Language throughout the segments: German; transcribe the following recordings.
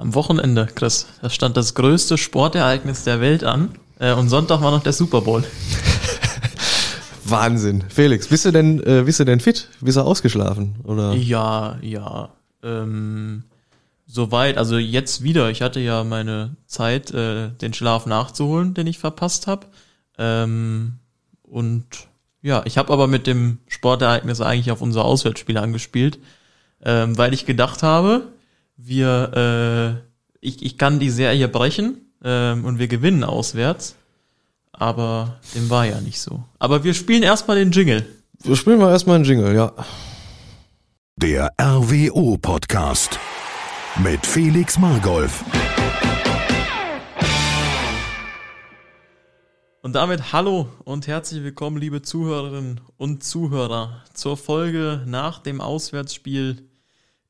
Am Wochenende, Chris, da stand das größte Sportereignis der Welt an. Äh, und Sonntag war noch der Super Bowl. Wahnsinn. Felix, bist du denn, äh, bist du denn fit? Bist du ausgeschlafen? Oder? Ja, ja. Ähm, soweit, also jetzt wieder. Ich hatte ja meine Zeit, äh, den Schlaf nachzuholen, den ich verpasst habe. Ähm, und ja, ich habe aber mit dem Sportereignis eigentlich auf unser Auswärtsspiel angespielt, ähm, weil ich gedacht habe, wir, äh, ich, ich kann die Serie brechen ähm, und wir gewinnen auswärts. Aber dem war ja nicht so. Aber wir spielen erstmal den Jingle. Wir spielen mal erstmal einen Jingle, ja. Der RWO-Podcast mit Felix Margolf. Und damit hallo und herzlich willkommen, liebe Zuhörerinnen und Zuhörer, zur Folge nach dem Auswärtsspiel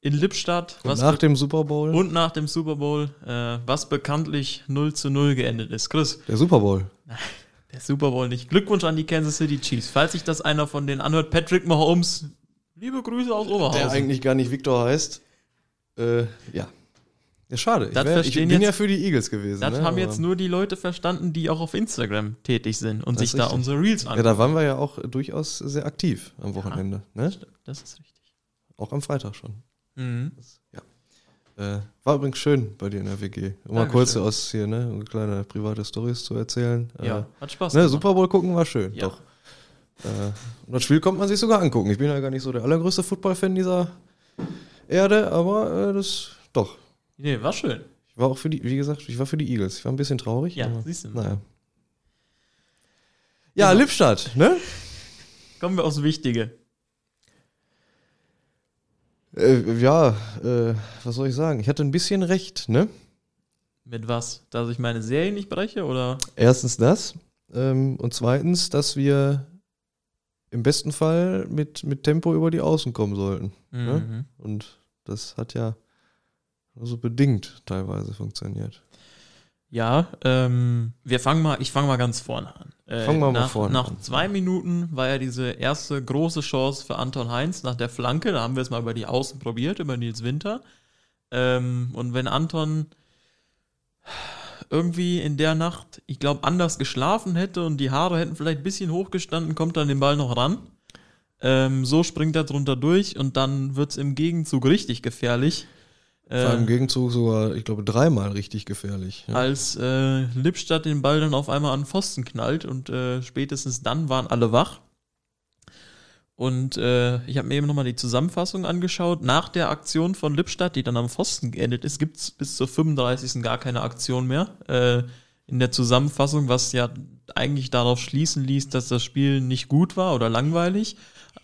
in Lippstadt. Und nach dem Super Bowl. Und nach dem Super Bowl, äh, was bekanntlich 0 zu 0 geendet ist. Chris. Der Super Bowl. Der Super Bowl nicht. Glückwunsch an die Kansas City Chiefs. Falls sich das einer von denen anhört, Patrick Mahomes, liebe Grüße aus Oberhausen. Der eigentlich gar nicht Victor heißt. Äh, ja. Ja, schade. Ich, wär, ich bin jetzt- ja für die Eagles gewesen. Das ne? haben jetzt nur die Leute verstanden, die auch auf Instagram tätig sind und sich da richtig. unsere Reels Ja, angucken. da waren wir ja auch durchaus sehr aktiv am Wochenende. Ne? das ist richtig. Auch am Freitag schon. Mhm. Äh, war übrigens schön bei dir in der WG. Um mal kurz aus hier, ne, um kleine private Stories zu erzählen. Ja, Äh, hat Spaß ne. Super Bowl gucken war schön, Ja. doch. Äh, und das Spiel kommt man sich sogar angucken. Ich bin ja gar nicht so der allergrößte Football-Fan dieser Erde, aber äh, das doch. Nee, war schön. Ich war auch für die, wie gesagt, ich war für die Eagles. Ich war ein bisschen traurig. Ja, aber, siehst du mal. Naja. Ja, Genau. Lippstadt, ne? Kommen wir aufs Wichtige. Äh, ja, äh, was soll ich sagen? Ich hatte ein bisschen recht, ne? Mit was? Dass ich meine Serie nicht breche oder? Erstens das. Ähm, und zweitens, dass wir im besten Fall mit, mit Tempo über die Außen kommen sollten. Ne? Mhm. Und das hat ja so bedingt teilweise funktioniert. Ja, ähm, wir fangen mal, ich fange mal ganz vorne an. Äh, Fangen wir mal nach, vorne Nach an. zwei Minuten war ja diese erste große Chance für Anton Heinz nach der Flanke. Da haben wir es mal über die Außen probiert, über Nils Winter. Ähm, und wenn Anton irgendwie in der Nacht, ich glaube, anders geschlafen hätte und die Haare hätten vielleicht ein bisschen hochgestanden, kommt dann den Ball noch ran. Ähm, so springt er drunter durch und dann wird es im Gegenzug richtig gefährlich. War im Äh, Gegenzug sogar, ich glaube, dreimal richtig gefährlich. Ja. als äh, Lippstadt den Ball dann auf einmal an den Pfosten knallt und äh, spätestens dann waren alle wach. Und äh, ich habe mir eben nochmal die Zusammenfassung angeschaut. Nach der Aktion von Lippstadt, die dann am Pfosten geendet ist, gibt es bis zur 35. gar keine Aktion mehr äh, in der Zusammenfassung, was ja eigentlich darauf schließen ließ, dass das Spiel nicht gut war oder langweilig.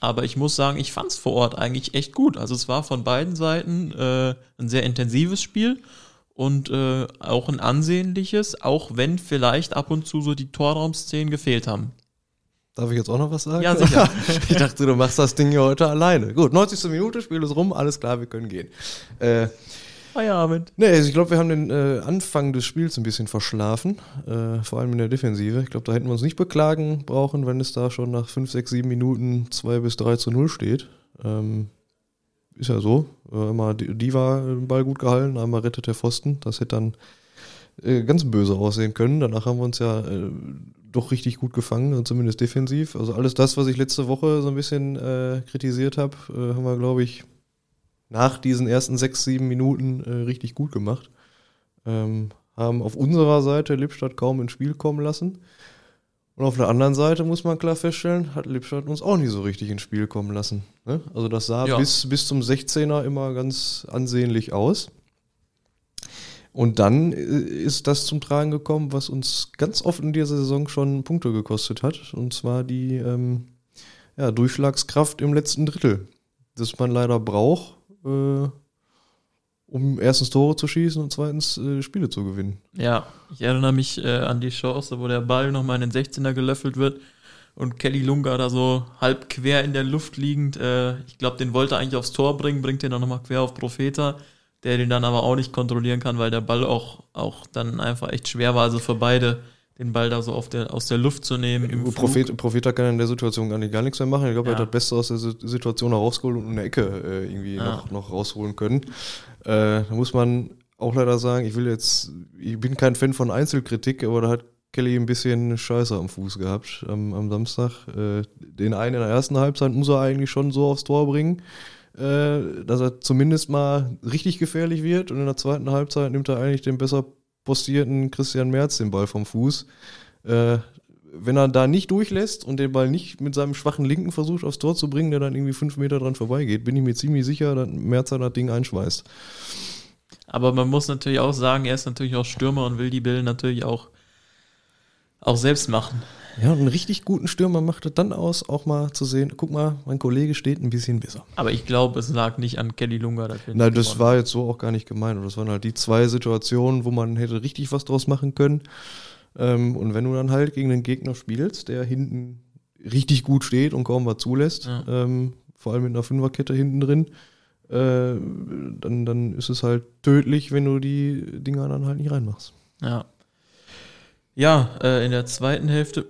Aber ich muss sagen, ich fand es vor Ort eigentlich echt gut. Also es war von beiden Seiten äh, ein sehr intensives Spiel und äh, auch ein ansehnliches, auch wenn vielleicht ab und zu so die Torraumszenen gefehlt haben. Darf ich jetzt auch noch was sagen? Ja, sicher. ich dachte, du machst das Ding hier heute alleine. Gut, 90. Minute, Spiel ist rum, alles klar, wir können gehen. Äh, Feierabend. Nee, also ich glaube, wir haben den äh, Anfang des Spiels ein bisschen verschlafen, äh, vor allem in der Defensive. Ich glaube, da hätten wir uns nicht beklagen brauchen, wenn es da schon nach 5, 6, 7 Minuten 2 bis 3 zu 0 steht. Ähm, ist ja so. Äh, immer die, war den Ball gut gehalten, einmal rettet der Pfosten. Das hätte dann äh, ganz böse aussehen können. Danach haben wir uns ja äh, doch richtig gut gefangen, zumindest defensiv. Also alles das, was ich letzte Woche so ein bisschen äh, kritisiert habe, äh, haben wir, glaube ich, nach diesen ersten sechs, sieben Minuten äh, richtig gut gemacht. Ähm, haben auf unserer Seite Lippstadt kaum ins Spiel kommen lassen. Und auf der anderen Seite muss man klar feststellen, hat Lippstadt uns auch nicht so richtig ins Spiel kommen lassen. Ne? Also das sah Ja. bis, bis zum 16er immer ganz ansehnlich aus. Und dann äh, ist das zum Tragen gekommen, was uns ganz oft in dieser Saison schon Punkte gekostet hat. Und zwar die ähm, ja, Durchschlagskraft im letzten Drittel. Das man leider braucht, äh, um erstens Tore zu schießen und zweitens äh, Spiele zu gewinnen. Ja, ich erinnere mich äh, an die Chance, wo der Ball nochmal in den 16er gelöffelt wird und Kelly Lunga da so halb quer in der Luft liegend, äh, ich glaube, den wollte er eigentlich aufs Tor bringen, bringt den dann nochmal quer auf Profeta, der den dann aber auch nicht kontrollieren kann, weil der Ball auch, auch dann einfach echt schwer war, also für beide den Ball da so auf der, aus der Luft zu nehmen. Im. Prophet, Prophet kann in der Situation gar, nicht, gar nichts mehr machen. Ich glaube, er Ja. hat das Beste aus der Si- Situation herausgeholt und eine Ecke äh, irgendwie Ja. noch, noch rausholen können. Äh, da muss man auch leider sagen, ich will jetzt, ich bin kein Fan von Einzelkritik, aber da hat Kelly ein bisschen Scheiße am Fuß gehabt am, am Samstag. Äh, den einen in der ersten Halbzeit muss er eigentlich schon so aufs Tor bringen, äh, dass er zumindest mal richtig gefährlich wird. Und in der zweiten Halbzeit nimmt er eigentlich den besser postierten Christian Merz den Ball vom Fuß. Äh, wenn er da nicht durchlässt und den Ball nicht mit seinem schwachen Linken versucht aufs Tor zu bringen, der dann irgendwie fünf Meter dran vorbeigeht, bin ich mir ziemlich sicher, dass Merzer das Ding einschweißt. Aber man muss natürlich auch sagen, er ist natürlich auch Stürmer und will die Bälle natürlich auch auch selbst machen. Ja, und einen richtig guten Stürmer macht es dann aus, auch mal zu sehen, guck mal, mein Kollege steht ein bisschen besser. Aber ich glaube, es lag nicht an Kelly Lunga. Nein, das gewonnen. war jetzt so auch gar nicht gemeint. Das waren halt die zwei Situationen, wo man hätte richtig was draus machen können. Ähm, und wenn du dann halt gegen einen Gegner spielst, der hinten richtig gut steht und kaum was zulässt, ja. ähm, vor allem mit einer Fünferkette hinten drin, äh, dann, dann ist es halt tödlich, wenn du die Dinger dann halt nicht reinmachst. Ja, ja, äh, in der zweiten Hälfte.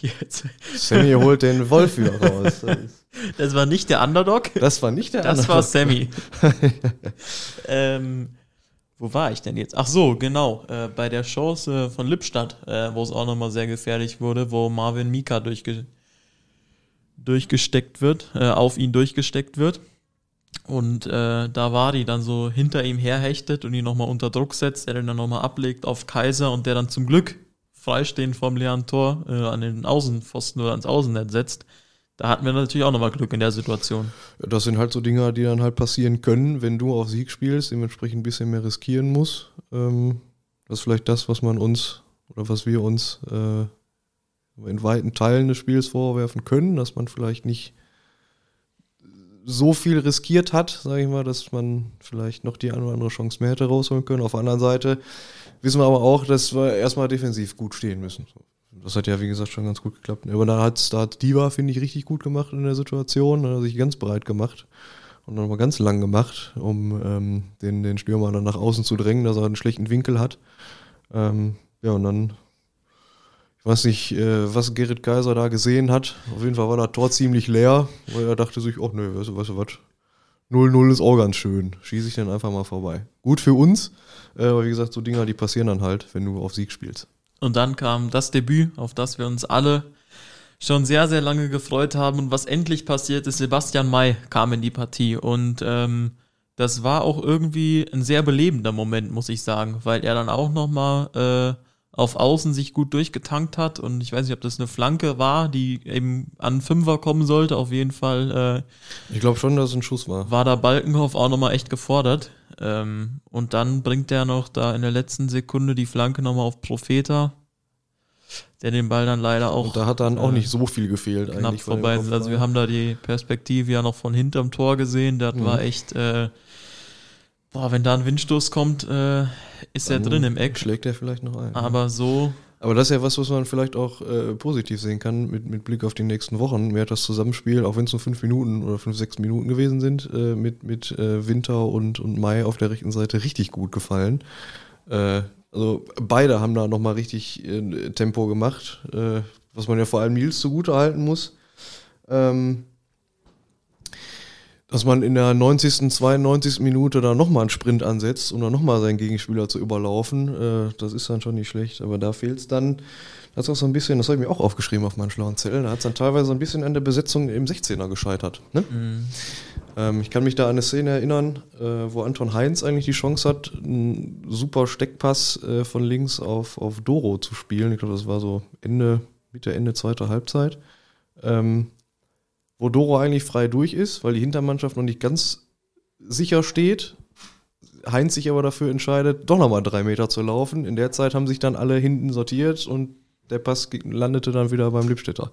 Jetzt. Sammy holt den Wolf wieder raus. Das war nicht der Underdog. Das war nicht der das Underdog. Das war Sammy. ähm, wo war ich denn jetzt? Ach so, genau. Äh, bei der Chance von Lippstadt, äh, wo es auch nochmal sehr gefährlich wurde, wo Marvin Mika durchge durchgesteckt wird, äh, auf ihn durchgesteckt wird. Und äh, da war die dann so hinter ihm herhechtet und ihn nochmal unter Druck setzt, er den dann nochmal ablegt auf Kaiser und der dann zum Glück freistehend vom leeren Tor äh, an den Außenpfosten oder ans Außennetz setzt. Da hatten wir natürlich auch nochmal Glück in der Situation. Das sind halt so Dinge, die dann halt passieren können, wenn du auf Sieg spielst, dementsprechend ein bisschen mehr riskieren musst. Ähm, das ist vielleicht das, was man uns oder was wir uns äh, in weiten Teilen des Spiels vorwerfen können, dass man vielleicht nicht so viel riskiert hat, sage ich mal, dass man vielleicht noch die eine oder andere Chance mehr hätte rausholen können. Auf der anderen Seite wissen wir aber auch, dass wir erstmal defensiv gut stehen müssen. Das hat ja, wie gesagt, schon ganz gut geklappt. Aber da hat, Diva, finde ich, richtig gut gemacht in der Situation. Da hat er sich ganz breit gemacht und dann mal ganz lang gemacht, um ähm, den, den Stürmer dann nach außen zu drängen, dass er einen schlechten Winkel hat. Ähm, ja, und dann weiß nicht, äh, was Gerrit Kaiser da gesehen hat. Auf jeden Fall war das Tor ziemlich leer, weil er dachte sich, ach nö, weißt du, weißt du was, 0-0 ist auch ganz schön. Schieße ich dann einfach mal vorbei. Gut für uns, äh, aber wie gesagt, so Dinger, die passieren dann halt, wenn du auf Sieg spielst. Und dann kam das Debüt, auf das wir uns alle schon sehr, sehr lange gefreut haben. Und was endlich passiert ist, Sebastian May kam in die Partie. Und ähm, das war auch irgendwie ein sehr belebender Moment, muss ich sagen, weil er dann auch nochmal äh, auf Außen sich gut durchgetankt hat und ich weiß nicht, ob das eine Flanke war, die eben an Fünfer kommen sollte. Auf jeden Fall. Äh, ich glaube schon, dass es ein Schuss war. War da Balkenhoff auch nochmal echt gefordert. Ähm, und dann bringt er noch da in der letzten Sekunde die Flanke nochmal auf Profeta, der den Ball dann leider auch. Und da hat dann auch äh, nicht so viel gefehlt knapp eigentlich. vorbei. Also wir haben da die Perspektive ja noch von hinterm Tor gesehen. Das mhm. war echt. Äh, boah, wenn da ein Windstoß kommt, äh, ist er drin im Eck. Schlägt er vielleicht noch ein. Aber ja. so. Aber das ist ja was, was man vielleicht auch äh, positiv sehen kann mit, mit Blick auf die nächsten Wochen. Mir hat das Zusammenspiel, auch wenn es nur fünf Minuten oder fünf, sechs Minuten gewesen sind, äh, mit, mit äh, Winter und, und Mai auf der rechten Seite richtig gut gefallen. Äh, also beide haben da nochmal richtig äh, Tempo gemacht, was man ja vor allem Nils zugute halten muss. Ähm, dass man in der 90., 92. Minute da nochmal einen Sprint ansetzt, um dann nochmal seinen Gegenspieler zu überlaufen, äh, das ist dann schon nicht schlecht. Aber da fehlt es dann, das ist auch so ein bisschen, das habe ich mir auch aufgeschrieben auf meinen schlauen Zettel, da hat es dann teilweise ein bisschen an der Besetzung im 16er gescheitert. Ne? Mhm. Ähm, ich kann mich da an eine Szene erinnern, äh, wo Anton Heinz eigentlich die Chance hat, einen super Steckpass äh, von links auf, auf Doro zu spielen. Ich glaube, das war so Ende, Mitte, Ende zweiter Halbzeit. Ähm, wo Doro eigentlich frei durch ist, weil die Hintermannschaft noch nicht ganz sicher steht. Heinz sich aber dafür entscheidet, doch nochmal drei Meter zu laufen. In der Zeit haben sich dann alle hinten sortiert und der Pass landete dann wieder beim Lippstädter.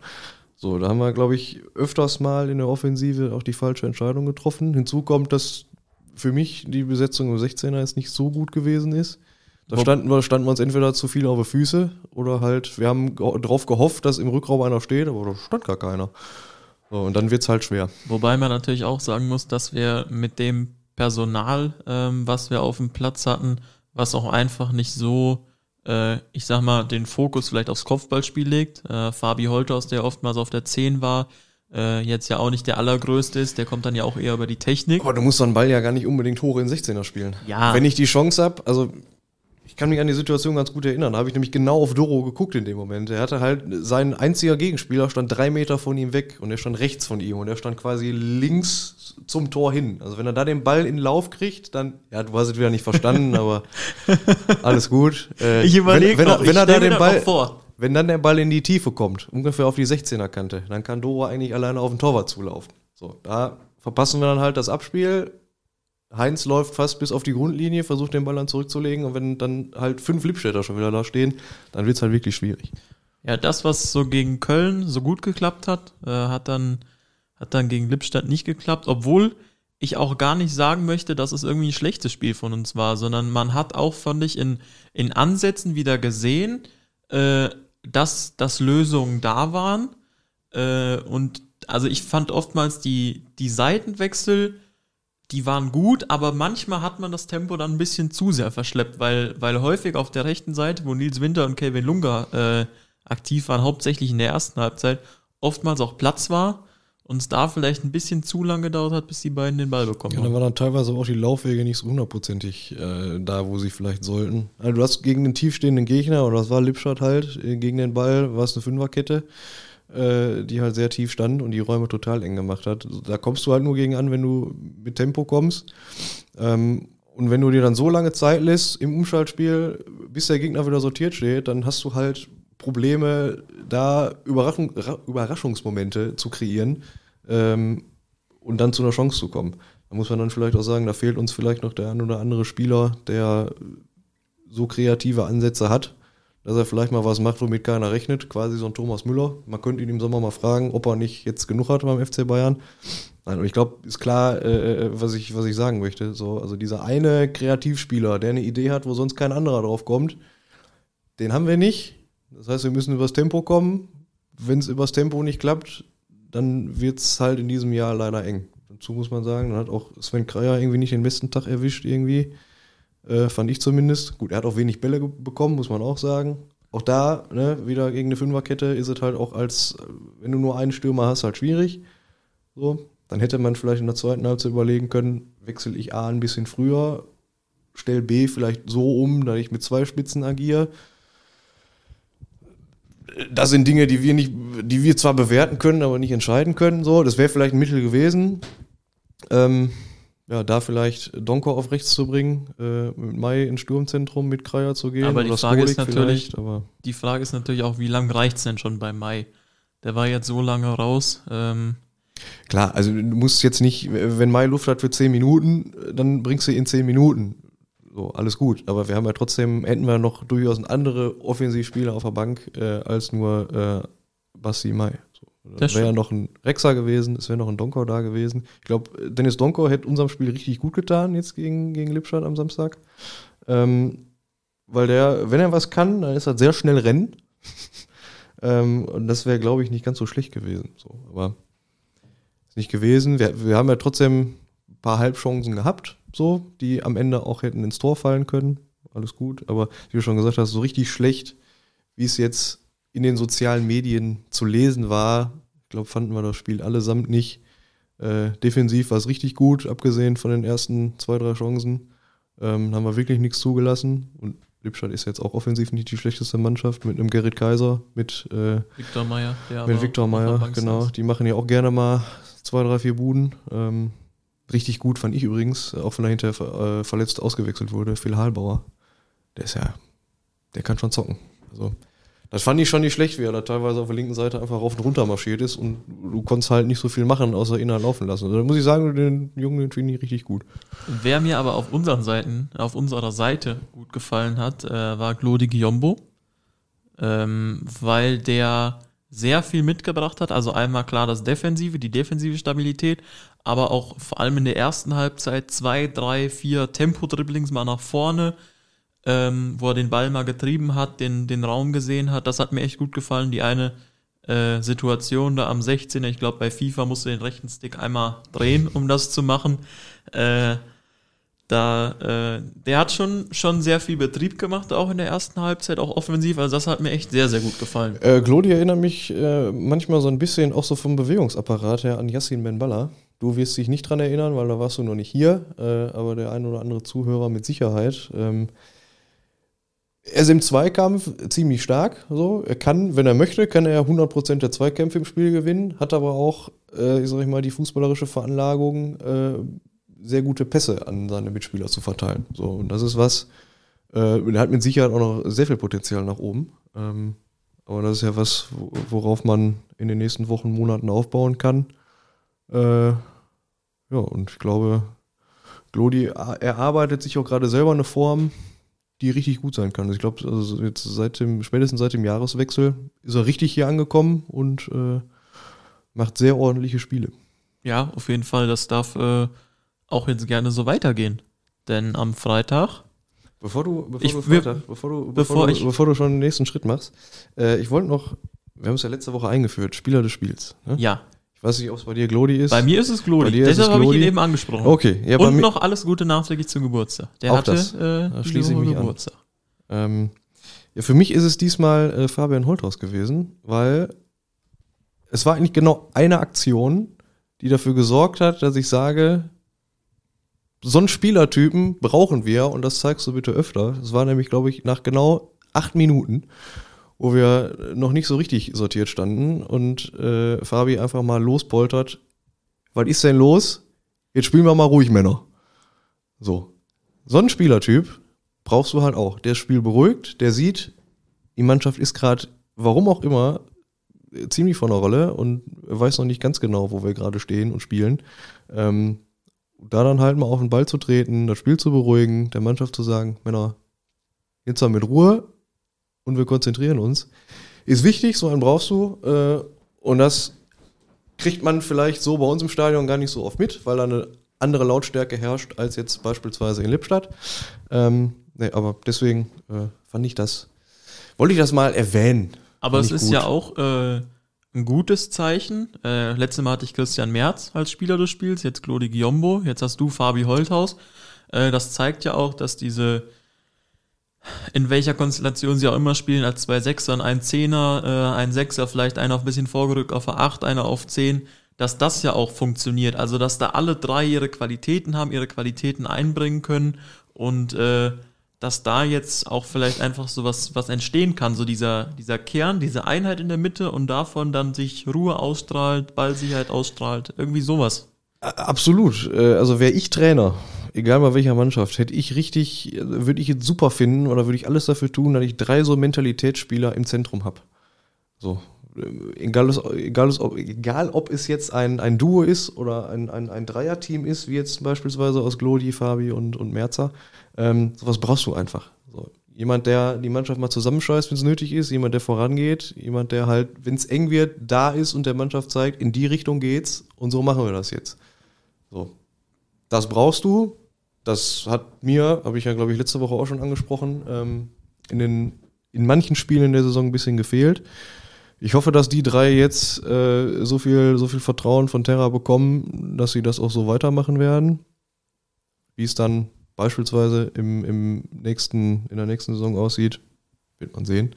So, da haben wir, glaube ich, öfters mal in der Offensive auch die falsche Entscheidung getroffen. Hinzu kommt, dass für mich die Besetzung im 16er jetzt nicht so gut gewesen ist. Da standen wir, standen wir uns entweder zu viel auf die Füße oder halt, wir haben darauf gehofft, dass im Rückraum einer steht, aber da stand gar keiner. So, und dann wird es halt schwer. Wobei man natürlich auch sagen muss, dass wir mit dem Personal, ähm, was wir auf dem Platz hatten, was auch einfach nicht so, äh, ich sag mal, den Fokus vielleicht aufs Kopfballspiel legt. Äh, Fabi Holthaus, der oftmals auf der 10 war, äh, jetzt ja auch nicht der allergrößte ist, der kommt dann ja auch eher über die Technik. Aber du musst so einen Ball ja gar nicht unbedingt hoch in den 16er spielen. Ja. Wenn ich die Chance habe, also ich kann mich an die Situation ganz gut erinnern. Da habe ich nämlich genau auf Doro geguckt in dem Moment. Er hatte halt, sein einziger Gegenspieler stand drei Meter von ihm weg und er stand rechts von ihm und er stand quasi links zum Tor hin. Also wenn er da den Ball in Lauf kriegt, dann, ja, du hast es wieder nicht verstanden, aber alles gut. Äh, ich überlege wenn, wenn, noch, er, wenn er da den Ball, vor. wenn dann der Ball in die Tiefe kommt, ungefähr auf die 16er Kante, dann kann Doro eigentlich alleine auf den Torwart zulaufen. So, da verpassen wir dann halt das Abspiel Heinz läuft fast bis auf die Grundlinie, versucht den Ball dann zurückzulegen und wenn dann halt fünf Lippstädter schon wieder da stehen, dann wird es halt wirklich schwierig. Ja, das, was so gegen Köln so gut geklappt hat, äh, hat, dann, hat dann gegen Lippstadt nicht geklappt, obwohl ich auch gar nicht sagen möchte, dass es irgendwie ein schlechtes Spiel von uns war, sondern man hat auch, fand ich, in, in Ansätzen wieder gesehen, äh, dass, dass Lösungen da waren. Äh, und also ich fand oftmals die, die Seitenwechsel die waren gut, aber manchmal hat man das Tempo dann ein bisschen zu sehr verschleppt, weil, weil häufig auf der rechten Seite, wo Nils Winter und Kevin Lunga äh, aktiv waren, hauptsächlich in der ersten Halbzeit, oftmals auch Platz war und es da vielleicht ein bisschen zu lange gedauert hat, bis die beiden den Ball bekommen ja, haben. Ja, dann waren dann teilweise auch die Laufwege nicht so hundertprozentig äh, da, wo sie vielleicht sollten. Also du hast gegen den tiefstehenden Gegner, oder das war Lipschat halt, äh, gegen den Ball war es eine Fünferkette äh, die halt sehr tief stand und die Räume total eng gemacht hat. Da kommst du halt nur gegen an, wenn du mit Tempo kommst. Ähm, und wenn du dir dann so lange Zeit lässt im Umschaltspiel, bis der Gegner wieder sortiert steht, dann hast du halt Probleme, da Überraschung, Überraschungsmomente zu kreieren ähm, und dann zu einer Chance zu kommen. Da muss man dann vielleicht auch sagen, da fehlt uns vielleicht noch der ein oder andere Spieler, der so kreative Ansätze hat, dass er vielleicht mal was macht, womit keiner rechnet, quasi so ein Thomas Müller. Man könnte ihn im Sommer mal fragen, ob er nicht jetzt genug hat beim FC Bayern. Nein, und ich glaube, ist klar, äh, äh, was, ich, was ich sagen möchte. So, also dieser eine Kreativspieler, der eine Idee hat, wo sonst kein anderer drauf kommt, den haben wir nicht. Das heißt, wir müssen übers Tempo kommen. Wenn es übers Tempo nicht klappt, dann wird es halt in diesem Jahr leider eng. Dazu muss man sagen, dann hat auch Sven Kreier irgendwie nicht den besten Tag erwischt irgendwie. Äh, fand ich zumindest. Gut, er hat auch wenig Bälle bekommen, muss man auch sagen. Auch da, ne, wieder gegen eine Fünferkette ist es halt auch als, wenn du nur einen Stürmer hast, halt schwierig. So, dann hätte man vielleicht in der zweiten Halbzeit überlegen können, wechsle ich A ein bisschen früher, stell B vielleicht so um, dass ich mit zwei Spitzen agiere. Das sind Dinge, die wir nicht, die wir zwar bewerten können, aber nicht entscheiden können. So, das wäre vielleicht ein Mittel gewesen. Ähm, ja, da vielleicht Donko auf rechts zu bringen, äh, mit Mai ins Sturmzentrum mit Kreier zu gehen. Aber die Frage ist natürlich, die Frage ist natürlich auch, wie lange reicht es denn schon bei Mai? Der war jetzt so lange raus. Ähm Klar, also du musst jetzt nicht, wenn Mai Luft hat für 10 Minuten, dann bringst du ihn in 10 Minuten. So, alles gut. Aber wir haben ja trotzdem, hätten wir noch durchaus andere Offensivspieler auf der Bank äh, als nur äh, Basti Mai. Das wäre ja noch ein Rexer gewesen, es wäre noch ein Donko da gewesen. Ich glaube, Dennis Donko hätte unserem Spiel richtig gut getan, jetzt gegen, gegen Lippstadt am Samstag. Ähm, weil der, wenn er was kann, dann ist er sehr schnell rennen. ähm, und das wäre, glaube ich, nicht ganz so schlecht gewesen. So, aber ist nicht gewesen. Wir, wir haben ja trotzdem ein paar Halbchancen gehabt, so, die am Ende auch hätten ins Tor fallen können. Alles gut. Aber wie du schon gesagt hast, so richtig schlecht, wie es jetzt in den sozialen Medien zu lesen war. Ich glaube, fanden wir das Spiel allesamt nicht. Äh, defensiv war es richtig gut, abgesehen von den ersten zwei, drei Chancen. Ähm, haben wir wirklich nichts zugelassen. Und Lippstadt ist jetzt auch offensiv nicht die schlechteste Mannschaft mit einem Gerrit Kaiser, mit äh, Viktor Meyer. Mit Viktor Meyer, genau. Die machen ja auch gerne mal zwei, drei, vier Buden. Ähm, richtig gut fand ich übrigens, auch wenn er hinterher äh, verletzt ausgewechselt wurde, Phil Halbauer. Der ist ja, der kann schon zocken. Also das fand ich schon nicht schlecht, wie er da teilweise auf der linken Seite einfach rauf und runter marschiert ist und du konntest halt nicht so viel machen, außer ihn halt laufen lassen. Also da muss ich sagen, den Jungen den finde ich richtig gut. Wer mir aber auf unseren Seiten, auf unserer Seite gut gefallen hat, äh, war Glodi Giombo, ähm, weil der sehr viel mitgebracht hat. Also einmal klar das Defensive, die defensive Stabilität, aber auch vor allem in der ersten Halbzeit zwei, drei, vier Tempo-Dribblings mal nach vorne, ähm, wo er den Ball mal getrieben hat, den, den Raum gesehen hat. Das hat mir echt gut gefallen. Die eine äh, Situation da am 16er, ich glaube bei FIFA musst du den rechten Stick einmal drehen, um das zu machen. Äh, da, äh, der hat schon, schon sehr viel Betrieb gemacht, auch in der ersten Halbzeit, auch offensiv. Also das hat mir echt sehr, sehr gut gefallen. Äh, Glodi erinnert mich äh, manchmal so ein bisschen auch so vom Bewegungsapparat her an Yassin Benballa. Du wirst dich nicht dran erinnern, weil da warst du noch nicht hier, äh, aber der ein oder andere Zuhörer mit Sicherheit. Ähm, er ist im Zweikampf ziemlich stark. So. Er kann, wenn er möchte, kann er 100% der Zweikämpfe im Spiel gewinnen, hat aber auch, äh, sag ich mal, die fußballerische Veranlagung, äh, sehr gute Pässe an seine Mitspieler zu verteilen. So, und das ist was, äh, er hat mit Sicherheit auch noch sehr viel Potenzial nach oben. Ähm, aber das ist ja was, worauf man in den nächsten Wochen, Monaten aufbauen kann. Äh, ja, und ich glaube, Glodi erarbeitet sich auch gerade selber eine Form, die richtig gut sein kann. Also ich glaube, also jetzt seit dem, spätestens seit dem Jahreswechsel ist er richtig hier angekommen und äh, macht sehr ordentliche Spiele. Ja, auf jeden Fall. Das darf äh, auch jetzt gerne so weitergehen. Denn am Freitag. Bevor du, bevor Ich- du, wir- Freitag, bevor du, bevor, bevor du, ich- bevor du schon den nächsten Schritt machst, äh, ich wollte noch, wir haben es ja letzte Woche eingeführt, Spieler des Spiels. Ne? Ja, weiß nicht, ob es bei dir Glodi ist. bei mir ist es Glodi. Deshalb es habe ich ihn eben angesprochen. Okay, ja, Und noch alles Gute nachträglich zum Geburtstag. Der Auch hatte das. äh, Da schließe ich mich an. Geburtstag. Ähm, ja, für mich ist es diesmal äh, Fabian Holthaus gewesen, weil es war eigentlich genau eine Aktion, die dafür gesorgt hat, dass ich sage, so einen Spielertypen brauchen wir und das zeigst du bitte öfter. Es war nämlich, glaube ich, nach genau acht Minuten, wo wir noch nicht so richtig sortiert standen und äh, Fabi einfach mal lospoltert. Was ist denn los? Jetzt spielen wir mal ruhig, Männer. So. So ein Spielertyp brauchst du halt auch. Der das Spiel beruhigt, der sieht, die Mannschaft ist gerade, warum auch immer, ziemlich von der Rolle und weiß noch nicht ganz genau, wo wir gerade stehen und spielen. Ähm, da dann halt mal auf den Ball zu treten, das Spiel zu beruhigen, der Mannschaft zu sagen, Männer, jetzt mal mit Ruhe und wir konzentrieren uns, ist wichtig, so einen brauchst du. Äh, und das kriegt man vielleicht so bei uns im Stadion gar nicht so oft mit, weil da eine andere Lautstärke herrscht als jetzt beispielsweise in Lippstadt. Ähm, nee, aber deswegen äh, fand ich das, wollte ich das mal erwähnen. Aber es ist gut. ja auch äh, ein gutes Zeichen. Äh, letztes Mal hatte ich Christian Merz als Spieler des Spiels, jetzt Claudi Giombo, jetzt hast du Fabi Holthaus. Äh, das zeigt ja auch, dass diese, in welcher Konstellation sie auch immer spielen, als zwei Sechser und ein Zehner, äh, ein Sechser, vielleicht einer auf ein bisschen vorgerückt auf eine Acht, einer auf Zehn, dass das ja auch funktioniert. Also, dass da alle drei ihre Qualitäten haben, ihre Qualitäten einbringen können und äh, dass da jetzt auch vielleicht einfach so was, was entstehen kann, so dieser, dieser Kern, diese Einheit in der Mitte und davon dann sich Ruhe ausstrahlt, Ballsicherheit ausstrahlt, irgendwie sowas. Absolut. Äh, Also wäre ich Trainer, egal bei welcher Mannschaft, hätte ich richtig, würde ich jetzt super finden oder würde ich alles dafür tun, dass ich drei so Mentalitätsspieler im Zentrum habe. So. Egal, egal, egal ob es jetzt ein, ein Duo ist oder ein, ein, ein Dreierteam ist, wie jetzt beispielsweise aus Glodi, Fabi und, und Merzer. Ähm, sowas brauchst du einfach. So. Jemand, der die Mannschaft mal zusammenscheißt, wenn es nötig ist, jemand, der vorangeht, jemand, der halt, wenn es eng wird, da ist und der Mannschaft zeigt, in die Richtung geht's und so machen wir das jetzt. So. Das brauchst du. Das hat mir, habe ich ja, glaube ich, letzte Woche auch schon angesprochen, ähm, in, den, in manchen Spielen in der Saison ein bisschen gefehlt. Ich hoffe, dass die drei jetzt äh, so, viel, so viel Vertrauen von Terra bekommen, dass sie das auch so weitermachen werden. Wie es dann beispielsweise im, im nächsten, in der nächsten Saison aussieht, wird man sehen.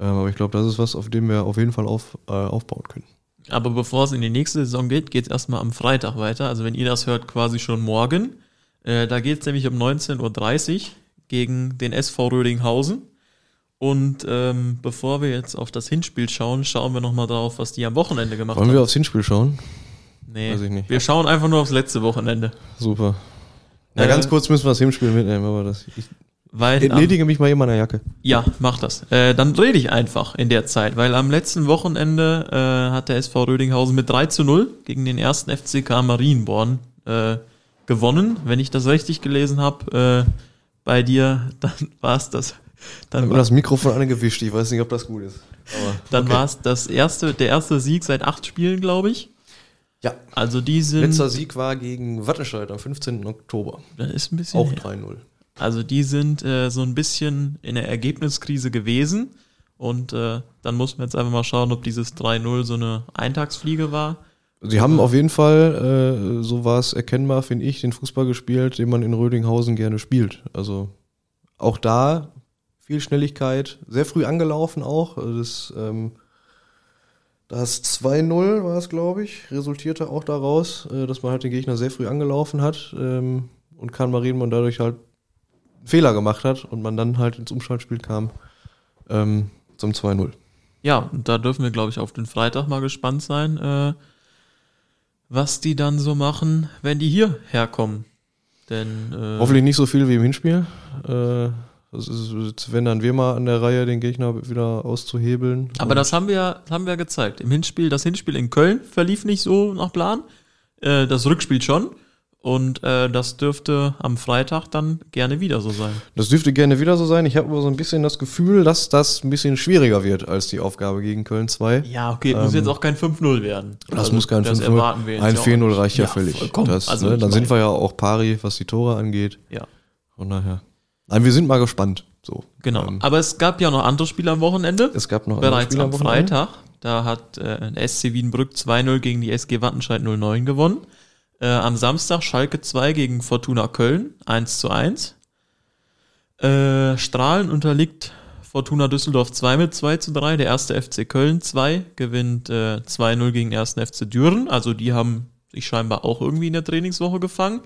Ähm, aber ich glaube, das ist was, auf dem wir auf jeden Fall auf, äh, aufbauen können. Aber bevor es in die nächste Saison geht, geht es erstmal am Freitag weiter. Also wenn ihr das hört, quasi schon morgen. Äh, da geht es nämlich um 19.30 Uhr gegen den SV Rödinghausen. Und ähm, bevor wir jetzt auf das Hinspiel schauen, schauen wir nochmal drauf, was die am Wochenende gemacht Wollen wir haben. aufs Hinspiel schauen? Nee, Weiß ich nicht. wir schauen einfach nur aufs letzte Wochenende. Super. Ja, Äh, ganz kurz müssen wir das Hinspiel mitnehmen, aber das, ich Weil am, entledige mich mal in meiner Jacke. Ja, mach das. Äh, dann rede ich einfach in der Zeit, weil am letzten Wochenende äh, hat der SV Rödinghausen mit 3 zu 0 gegen den ersten FCK Marienborn äh, gewonnen. Wenn ich das richtig gelesen habe, äh, bei dir, dann war es das. Dann Dann war das Mikrofon angewischt, ich weiß nicht, ob das gut ist. Aber dann okay. war es das erste, der erste Sieg seit acht Spielen, glaube ich. Ja. Also die sind. Letzter Sieg war gegen Wattenscheid am 15. Oktober. Das ist ein bisschen. Auch her. 3-0. Also die sind äh, so ein bisschen in der Ergebniskrise gewesen. Und äh, dann muss man jetzt einfach mal schauen, ob dieses 3-0 so eine Eintagsfliege war Sie haben auf jeden Fall, äh, so war es erkennbar, finde ich, den Fußball gespielt, den man in Rödinghausen gerne spielt. Also auch da viel Schnelligkeit, sehr früh angelaufen auch. Also das, ähm, das 2-0 war es, glaube ich, resultierte auch daraus, äh, dass man halt den Gegner sehr früh angelaufen hat ähm, und Kahn Marienmann dadurch halt einen Fehler gemacht hat und man dann halt ins Umschaltspiel kam ähm, zum 2-0. Ja, und da dürfen wir, glaube ich, auf den Freitag mal gespannt sein, äh, was die dann so machen, wenn die hier herkommen. Denn äh, Hoffentlich nicht so viel wie im Hinspiel. Äh, das ist, wenn dann wir mal an der Reihe, den Gegner wieder auszuhebeln. Aber das haben wir, ja- haben wir gezeigt. Im Hinspiel, das Hinspiel in Köln verlief nicht so nach Plan. Äh, das Rückspiel schon. Und äh, das dürfte am Freitag dann gerne wieder so sein. Das dürfte gerne wieder so sein. Ich habe aber so ein bisschen das Gefühl, dass das ein bisschen schwieriger wird als die Aufgabe gegen Köln 2. Ja, okay, muss jetzt auch kein 5-0 werden. Das Also, muss kein das 5-0. erwarten wir jetzt Ein ja auch 4-0 nicht. reicht ja, Ja, völlig. vollkommen. Das, Also, ne, dann sind wir ja auch pari, was die Tore angeht. Ja, Von daher. Nein, wir sind mal gespannt. So. genau. Ähm, Aber es gab ja noch andere Spiele am Wochenende. es gab noch andere Bereits Spiele am Wochenende. Freitag. Da hat äh, SC Wiedenbrück 2-0 gegen die SG Wattenscheid 09 gewonnen. Äh, am Samstag Schalke 2 gegen Fortuna Köln 1 zu 1. Äh, Strahlen unterliegt Fortuna Düsseldorf 2 mit 2 zu 3. Der erste FC Köln 2 gewinnt äh, 2-0 gegen ersten FC Düren. Also die haben sich scheinbar auch irgendwie in der Trainingswoche gefangen.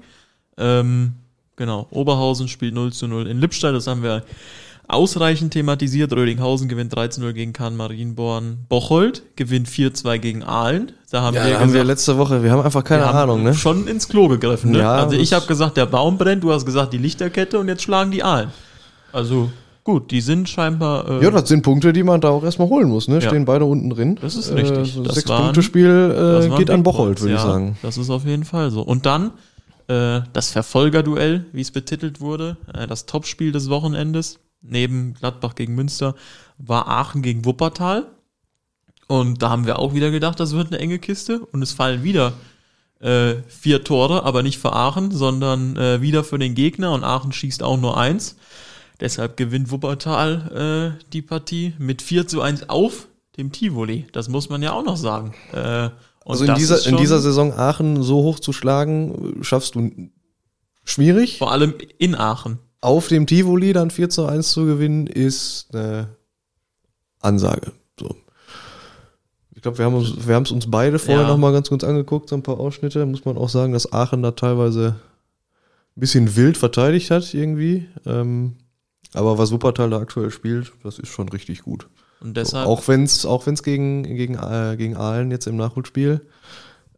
Ähm, genau, Oberhausen spielt 0 zu 0 in Lippstadt. Das haben wir ausreichend thematisiert. Rödinghausen gewinnt 13-0 gegen Kahn Marienborn. Bocholt gewinnt 4-2 gegen Aalen. Da haben Ja, wir haben wir gesagt, letzte Woche, wir haben einfach keine wir Ahnung, ne? schon ins Klo gegriffen. Ne? Ja, also ich habe gesagt, der Baum brennt, du hast gesagt, die Lichterkette und jetzt schlagen die Aalen. Also gut, die sind scheinbar... Äh, Ja, das sind Punkte, die man da auch erstmal holen muss, ne? Ja. Stehen beide unten drin. Das ist richtig. so Das sechs waren- Punkte Spiel das äh, geht an Bocholt, würde ich sagen. Das ist auf jeden Fall so. Und dann äh, das Verfolgerduell, wie es betitelt wurde, äh, das Topspiel des Wochenendes, neben Gladbach gegen Münster, war Aachen gegen Wuppertal. Und da haben wir auch wieder gedacht, das wird eine enge Kiste. Und es fallen wieder äh, vier Tore, aber nicht für Aachen, sondern äh, wieder für den Gegner. Und Aachen schießt auch nur eins. Deshalb gewinnt Wuppertal äh, die Partie mit 4 zu 1 auf dem Tivoli. Das muss man ja auch noch sagen. Äh, und Also in dieser, in dieser Saison Aachen so hoch zu schlagen, äh, schaffst du schwierig. Vor allem in Aachen. Auf dem Tivoli dann 4 zu 1 zu gewinnen, ist eine Ansage. So. Ich glaube, wir haben uns, wir haben es uns beide vorher Ja. noch mal ganz kurz angeguckt, so ein paar Ausschnitte. Muss man auch sagen, dass Aachen da teilweise ein bisschen wild verteidigt hat irgendwie. Ähm, aber was Wuppertal da aktuell spielt, das ist schon richtig gut. Und deshalb, Auch wenn es auch wenn's gegen, gegen, äh, gegen Aalen jetzt im Nachholspiel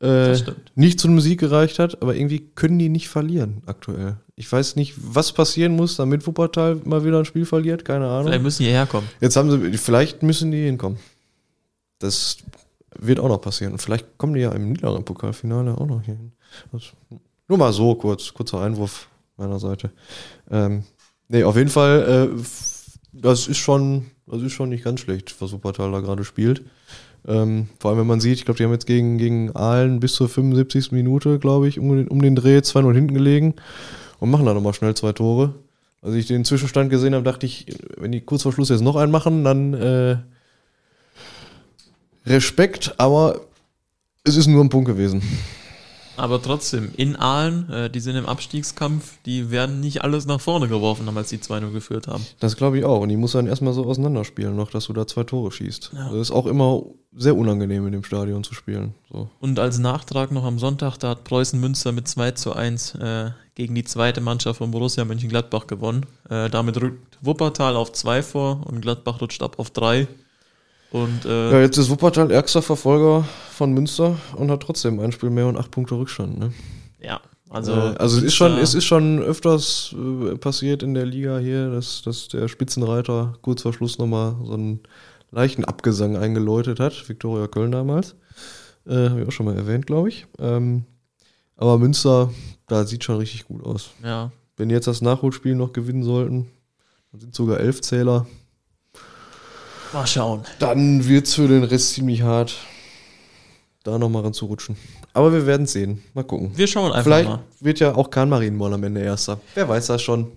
äh, nicht zu einem Sieg gereicht hat, aber irgendwie können die nicht verlieren aktuell. Ich weiß nicht, was passieren muss, damit Wuppertal mal wieder ein Spiel verliert, keine Ahnung. vielleicht müssen die hierher kommen. Jetzt haben sie, vielleicht müssen die hinkommen. Das wird auch noch passieren. Und vielleicht kommen die ja im niederen Pokalfinale auch noch hier hin. Nur mal so kurz, kurzer Einwurf meiner Seite. Ähm, nee, auf jeden Fall, äh, das ist schon, das ist schon nicht ganz schlecht, was Wuppertal da gerade spielt. Ähm, vor allem, wenn man sieht, ich glaube, die haben jetzt gegen, gegen Aalen bis zur 75. Minute, glaube ich, um den, um den Dreh 2-0 hinten gelegen und machen da nochmal schnell zwei Tore. Als ich den Zwischenstand gesehen habe, dachte ich, wenn die kurz vor Schluss jetzt noch einen machen, dann äh, Respekt, aber es ist nur ein Punkt gewesen. Aber trotzdem, in Aalen, äh, die sind im Abstiegskampf, die werden nicht alles nach vorne geworfen haben, als die 2-0 geführt haben. Das glaube ich auch. Und die muss dann erstmal so auseinanderspielen, noch, dass du da zwei Tore schießt. Ja. Das ist auch immer sehr unangenehm in dem Stadion zu spielen. So. Und als Nachtrag noch am Sonntag, da hat Preußen Münster mit 2 zu 1 äh, gegen die zweite Mannschaft von Borussia Mönchengladbach gewonnen. Äh, damit rückt Wuppertal auf 2 vor und Gladbach rutscht ab auf 3. Und äh, Ja, jetzt ist Wuppertal ärgster Verfolger von Münster und hat trotzdem ein Spiel mehr und acht Punkte Rückstand. Ne? ja, also, Also, also es, ist schon, es ist schon öfters äh, passiert in der Liga hier, dass, dass der Spitzenreiter kurz vor Schluss nochmal so einen leichten Abgesang eingeläutet hat. Viktoria Köln damals. Äh, Habe ich auch schon mal erwähnt, glaube ich. Ähm, aber Münster, da sieht schon richtig gut aus. ja, Wenn jetzt das Nachholspiel noch gewinnen sollten, dann sind sogar elf Zähler, mal schauen. dann wird es für den Rest ziemlich hart, da nochmal ranzurutschen. Aber wir werden sehen. Mal gucken. Wir schauen einfach Vielleicht mal. wird ja auch Kahn Marienborn am Ende Erster. Wer weiß das schon.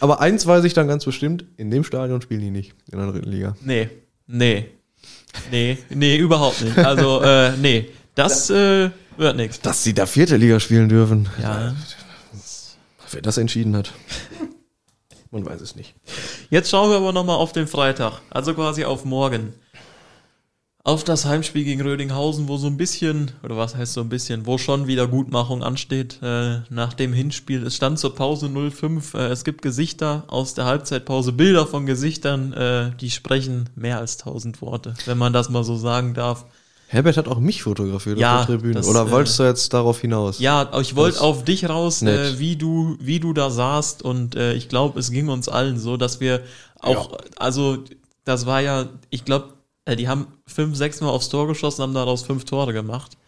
Aber eins weiß ich dann ganz bestimmt, in dem Stadion spielen die nicht, in der dritten Liga. Nee, nee, nee, nee, überhaupt nicht. Also, äh, nee, Das äh, wird nichts. Dass sie da vierte Liga spielen dürfen. Ja. Wer das entschieden hat. Man weiß es nicht. Jetzt schauen wir aber nochmal auf den Freitag, also quasi auf morgen. Auf das Heimspiel gegen Rödinghausen, wo so ein bisschen, oder was heißt so ein bisschen, wo schon wieder Gutmachung ansteht äh, nach dem Hinspiel. Es stand zur Pause 0-5. Äh, es gibt Gesichter aus der Halbzeitpause, Bilder von Gesichtern, äh, die sprechen mehr als tausend Worte, wenn man das mal so sagen darf. Herbert hat auch mich fotografiert Ja, auf der Tribüne. das, Oder äh, wolltest du jetzt darauf hinaus? Ja, ich wollte auf dich raus, äh, wie du, wie du da saßt und äh, ich glaube, es ging uns allen so, dass wir auch, also das war ja, ich glaube, äh, die haben fünf, sechs Mal aufs Tor geschossen, haben daraus fünf Tore gemacht.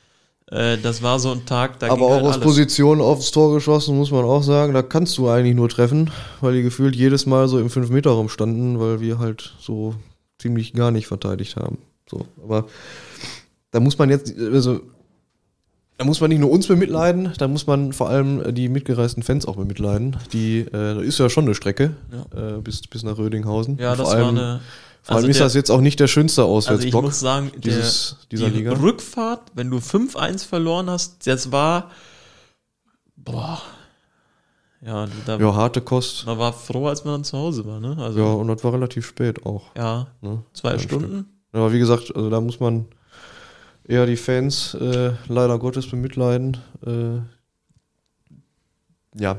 Äh, das war so ein Tag, da Aber ging auch halt aus alles. Position aufs Tor geschossen, muss man auch sagen. Da kannst du eigentlich nur treffen, weil die gefühlt jedes Mal so im 5-Meter-Raum standen, weil wir halt so ziemlich gar nicht verteidigt haben. So, aber da muss man jetzt, also da muss man nicht nur uns bemitleiden, da muss man vor allem die mitgereisten Fans auch bemitleiden. Die, äh, da ist ja schon eine Strecke äh, bis, bis nach Rödinghausen. Ja, das vor allem, war eine. vor allem also ist der- das jetzt auch nicht der schönste Also ich Auswärtsblock muss sagen, der, dieses, dieser die Liga. Rückfahrt, wenn du 5-1 verloren hast, das war. Boah. Ja, da, Ja, harte Kost. man war froh, als man dann zu Hause war, ne? Also, Ja, und das war relativ spät auch. ja, Ne? zwei Ja, Stunden. Aber wie gesagt, also da muss man eher die Fans äh, leider Gottes bemitleiden. Äh, ja.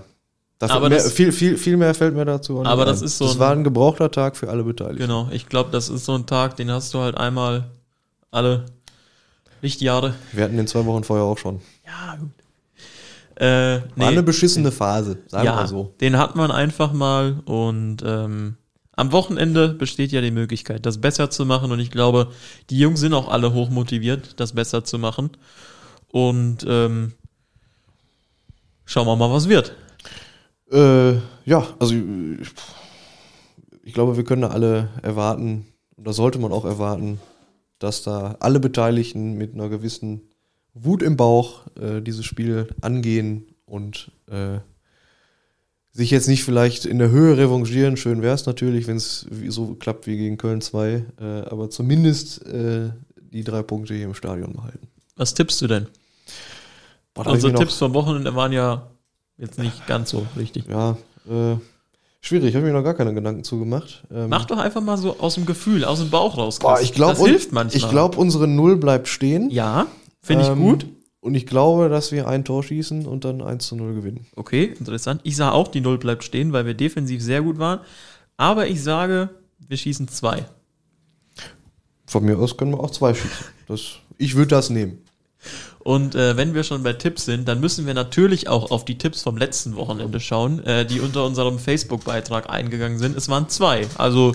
Dafür Aber mehr, das- viel, viel, viel mehr fällt mir dazu nicht Aber das ein. ist so Das ein- war ein gebrauchter Tag für alle Beteiligten. Genau, ich glaube, das ist so ein Tag, den hast du halt einmal alle Lichtjahre. Wir hatten den zwei Wochen vorher auch schon. Ja, gut. Äh, War nee, eine beschissene Phase, sagen wir ja, mal so. den hat man einfach mal und ähm, am Wochenende besteht ja die Möglichkeit, das besser zu machen und ich glaube, die Jungs sind auch alle hoch motiviert, das besser zu machen und ähm, schauen wir mal, was wird. Äh, ja, also ich, ich glaube, wir können alle erwarten, und da sollte man auch erwarten, dass da alle Beteiligten mit einer gewissen Wut im Bauch äh, dieses Spiel angehen und äh, sich jetzt nicht vielleicht in der Höhe revanchieren. Schön wäre es natürlich, wenn es so klappt wie gegen Köln 2, äh, aber zumindest äh, die drei Punkte hier im Stadion behalten. Was tippst du denn? Boah, Unsere noch- Tipps vom Wochenende waren ja jetzt nicht ganz so richtig. Ja, äh, schwierig, habe mir noch gar keine Gedanken zugemacht. Ähm, Mach doch einfach mal so aus dem Gefühl, aus dem Bauch raus. Boah, ich glaube, das hilft manchmal. ich glaube, unsere Null bleibt stehen. ja, finde ich Ähm, gut. Und ich glaube, dass wir ein Tor schießen und dann 1 zu 0 gewinnen. Okay, interessant. Ich sage auch, die Null bleibt stehen, weil wir defensiv sehr gut waren. Aber ich sage, wir schießen zwei. Von mir aus können wir auch zwei schießen. Das, ich würde das nehmen. Und äh, wenn wir schon bei Tipps sind, dann müssen wir natürlich auch auf die Tipps vom letzten Wochenende schauen, äh, die unter unserem Facebook-Beitrag eingegangen sind. Es waren zwei. Also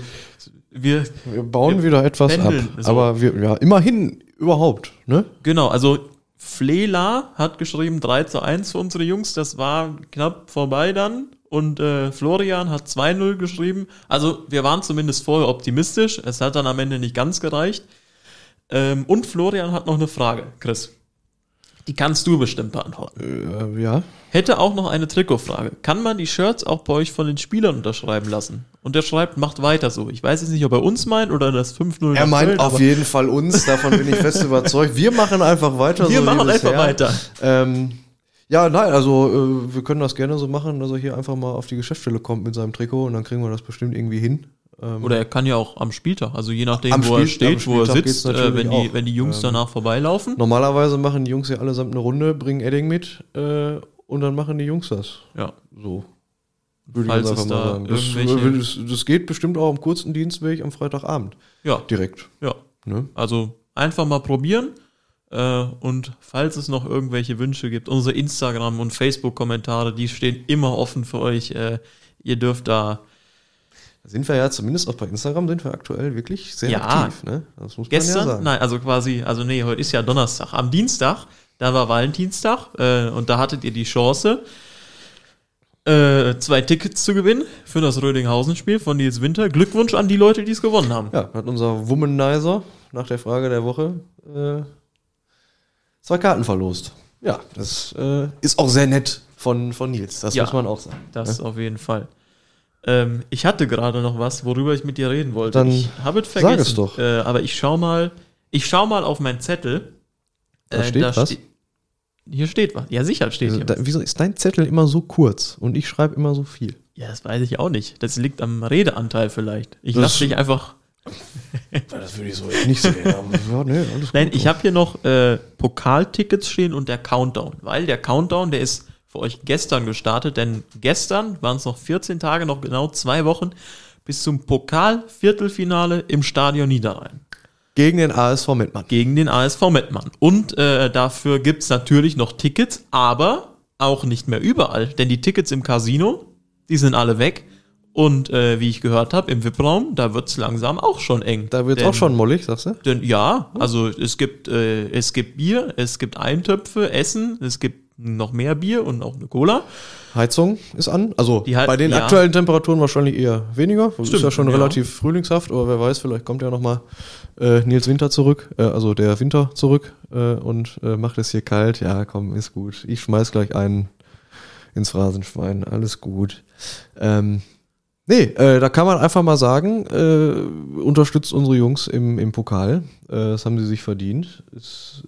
wir, Wir bauen Wir wieder etwas ab. so. Aber wir, ja, immerhin überhaupt, ne? genau, also Flela hat geschrieben 3 zu 1 für unsere Jungs. Das war knapp vorbei dann. Und äh, Florian hat 2-0 geschrieben. Also wir waren zumindest vorher optimistisch. Es hat dann am Ende nicht ganz gereicht. Ähm, und Florian hat noch eine Frage, Chris. Die kannst du bestimmt beantworten. Äh, ja. Hätte auch noch eine Trikotfrage. Kann man die Shirts auch bei euch von den Spielern unterschreiben lassen? Und der schreibt, macht weiter so. Ich weiß jetzt nicht, ob er uns meint oder das 5-0 Er meint Köln, auf jeden Fall uns, davon bin ich fest überzeugt. Wir machen einfach weiter. Wir so wie machen einfach bisher. weiter. Ähm, ja, nein, also äh, wir können das gerne so machen, dass er hier einfach mal auf die Geschäftsstelle kommt mit seinem Trikot und dann kriegen wir das bestimmt irgendwie hin. Ähm, Oder er kann ja auch am Spieltag, also je nachdem, Am wo er Spiel- am steht, wo er sitzt, äh, wenn, die, auch. wenn die Jungs Ähm, danach vorbeilaufen. Normalerweise machen die Jungs ja allesamt eine Runde, bringen Edding mit äh, und dann machen die Jungs das. Ja. So. Würde Falls ich einfach da mal sagen. Das, das, das geht bestimmt auch am kurzen Dienstweg am Freitagabend. Ja, Direkt. ja. Ne? Also einfach mal probieren. Äh, und falls es noch irgendwelche Wünsche gibt, unsere Instagram- und Facebook-Kommentare, die stehen immer offen für euch. Äh, ihr dürft Da sind wir ja zumindest auch bei Instagram sind wir aktuell wirklich sehr Ja. aktiv. Ne? Das muss man ja gestern, sagen. nein, also quasi, also nee, heute ist ja Donnerstag. Am Dienstag, da war Valentinstag äh, und da hattet ihr die Chance, äh, zwei Tickets zu gewinnen für das Rödinghausen-Spiel von Nils Winter. Glückwunsch an die Leute, die es gewonnen haben. Ja, hat unser Womanizer nach der Frage der Woche äh, zwei Karten verlost. Ja, das äh, ist auch sehr nett von, von Nils. Das Ja. muss man auch sagen. Das auf jeden Fall. Ähm, ich hatte gerade noch was, worüber ich mit dir reden wollte. Dann ich habe es sag vergessen. es doch. Äh, aber ich schau mal, ich schau mal auf meinen Zettel. Da steht da was? ste- hier steht was. Ja, sicher steht Also, hier da, was. wieso ist dein Zettel immer so kurz und ich schreibe immer so viel? Ja, das weiß ich auch nicht. Das liegt am Redeanteil vielleicht. Ich lasse dich einfach. Das würde ich so nicht sehen. ja, nee, alles Nein, gut. ich habe hier noch äh, Pokaltickets stehen und der Countdown. Weil der Countdown, der ist für euch gestern gestartet, denn gestern waren es noch 14 Tage, noch genau zwei Wochen bis zum Pokal-Viertelfinale im Stadion Niederrhein. Gegen den ASV Mettmann. gegen den ASV Mettmann. Und äh, dafür gibt's natürlich noch Tickets, aber auch nicht mehr überall, denn die Tickets im Casino, die sind alle weg. Und äh, wie ich gehört habe, im VIP-Raum, da wird's langsam auch schon eng. Da wird es auch schon mollig, sagst du? Denn ja, also es gibt, äh, es gibt Bier, es gibt Eintöpfe, Essen, es gibt noch mehr Bier und auch eine Cola. Heizung ist an. Also Hei- bei den ja. aktuellen Temperaturen wahrscheinlich eher weniger. Das ist Stimmt, ja schon ja. relativ frühlingshaft, aber wer weiß, vielleicht kommt ja nochmal äh, Nils Winter zurück, äh, also der Winter zurück äh, und äh, macht es hier kalt. Ja, komm, ist gut. Ich schmeiß gleich einen ins Phrasenschwein. Alles gut. Ähm, nee, äh, da kann man einfach mal sagen, äh, unterstützt unsere Jungs im, im Pokal. Äh, das haben sie sich verdient. Es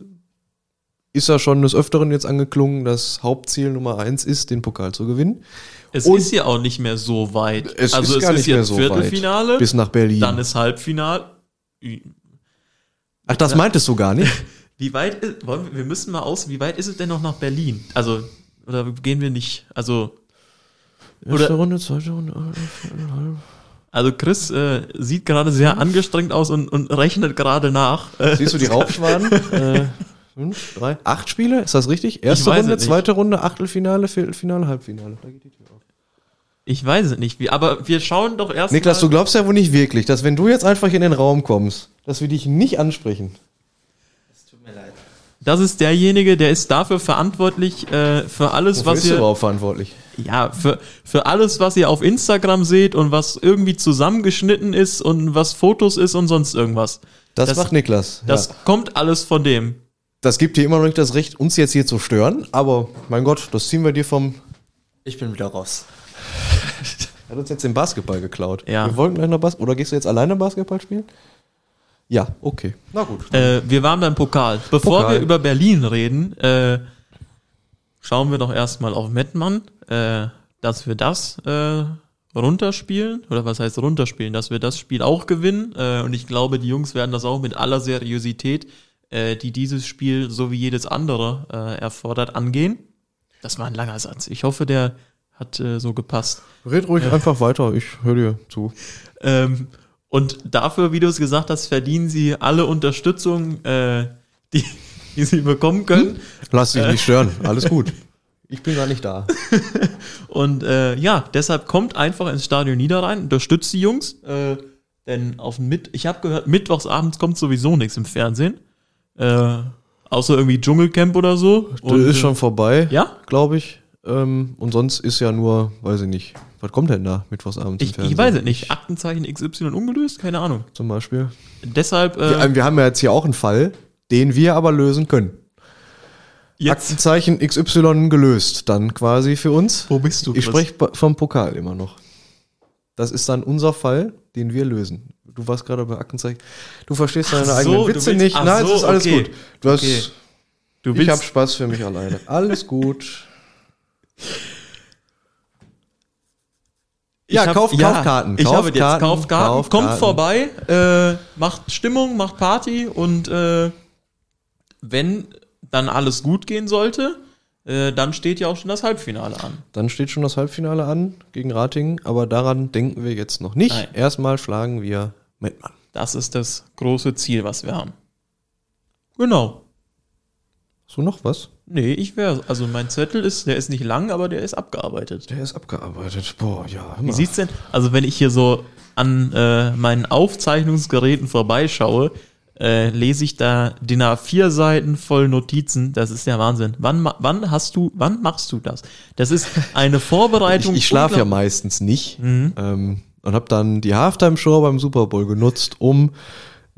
ist ja schon des Öfteren jetzt angeklungen, dass Hauptziel Nummer eins ist, den Pokal zu gewinnen. Es Und- ist ja auch nicht mehr so weit. Es also ist es ist jetzt so Viertelfinale, Bis nach Berlin. dann ist Halbfinale. Ach, das meintest du gar nicht? Wie weit ist, wollen wir, wir müssen mal aus, wie weit ist es denn noch nach Berlin? Also, oder gehen wir nicht, also, Oder- Erste Runde, zweite Runde. also Chris äh, sieht gerade sehr angestrengt aus und, und rechnet gerade nach. Äh, Siehst du die Raubschwaden? äh, fünf, drei, acht Spiele? Ist das richtig? Erste Runde, es zweite Runde, Achtelfinale, Viertelfinale, Halbfinale. Da geht die Tür auf. Ich weiß es nicht, wie, aber wir schauen doch erst Niklas, mal, du glaubst ja wohl nicht wirklich, dass wenn du jetzt einfach in den Raum kommst, dass wir dich nicht ansprechen. Das ist derjenige, der ist dafür verantwortlich äh, für alles, Wofür was ist du ihr, überhaupt verantwortlich? ja, für, für alles, was ihr auf Instagram seht und was irgendwie zusammengeschnitten ist und was Fotos ist und sonst irgendwas. Das, Das- macht Niklas. Das ja. kommt alles von dem. Das gibt dir immer noch nicht das Recht, uns jetzt hier zu stören, aber mein Gott, das ziehen wir dir vom. Ich bin wieder raus. Er hat uns jetzt den Basketball geklaut. Ja. Wir wollten gleich noch Bas Oder gehst du jetzt alleine Basketball spielen? Ja, okay. Na gut. Äh, wir waren beim Pokal. Bevor Pokal. wir über Berlin reden, äh, schauen wir doch erstmal auf Mettmann, äh, dass wir das äh, runterspielen. Oder was heißt runterspielen? Dass wir das Spiel auch gewinnen. Äh, und ich glaube, die Jungs werden das auch mit aller Seriosität, äh, die dieses Spiel so wie jedes andere äh, erfordert, angehen. Das war ein langer Satz. Ich hoffe, der hat äh, so gepasst. Red ruhig einfach weiter, ich höre dir zu. Ähm, und dafür, wie du es gesagt hast, verdienen sie alle Unterstützung, äh, die, die sie bekommen können. Lass dich nicht stören, alles gut. Ich bin gar nicht da. Und äh, ja, deshalb kommt einfach ins Stadion Niederrhein, unterstützt die Jungs. Äh, denn auf mit, ich habe gehört, mittwochsabends kommt sowieso nichts im Fernsehen. Äh, außer irgendwie Dschungelcamp oder so. Das ist schon vorbei, Ja? glaube ich. Ähm, und sonst ist ja nur, weiß ich nicht, was kommt denn da mittwochsabends Ich, ich weiß es nicht. Aktenzeichen XY ungelöst? Keine Ahnung. Zum Beispiel. Deshalb äh, Wir, wir haben ja jetzt hier auch einen Fall, den wir aber lösen können. jetzt. Aktenzeichen XY gelöst, dann quasi für uns. Wo bist du? Ich Chris? spreche ba- vom Pokal immer noch. Das ist dann unser Fall, den wir lösen. Du warst gerade bei Aktenzeichen. Du verstehst deine so, eigenen Witze willst- nicht. Nein, so, es ist alles okay. gut. Du hast, Okay. Du ich habe Spaß für mich alleine. Alles gut. Ich Ja, hab- kauft- kauft Karten, Ich habe jetzt Karten, kauft Karten, kauft kommt vorbei, äh, macht Stimmung, macht Party und äh, wenn dann alles gut gehen sollte, äh, dann steht ja auch schon das Halbfinale an. Dann steht schon das Halbfinale an gegen Ratingen, aber daran denken wir jetzt noch nicht. Nein. Erstmal schlagen wir Mettmann. Das ist das große Ziel, was wir haben. Genau. Hast du noch was? Nee, ich wäre, also mein Zettel ist, der ist nicht lang, aber der ist abgearbeitet. Der ist abgearbeitet. Boah, ja. hör Wie sieht's denn? Also wenn ich hier so an äh, meinen Aufzeichnungsgeräten vorbeischaue, äh, lese ich da DIN A4 Seiten voll Notizen. Das ist der Wahnsinn. Wann, wann hast du, wann machst du das? Das ist eine Ich, Vorbereitung. ich schlafe ja meistens nicht. Mhm. Ähm, und habe dann die Halftime-Show beim Super Bowl genutzt, um.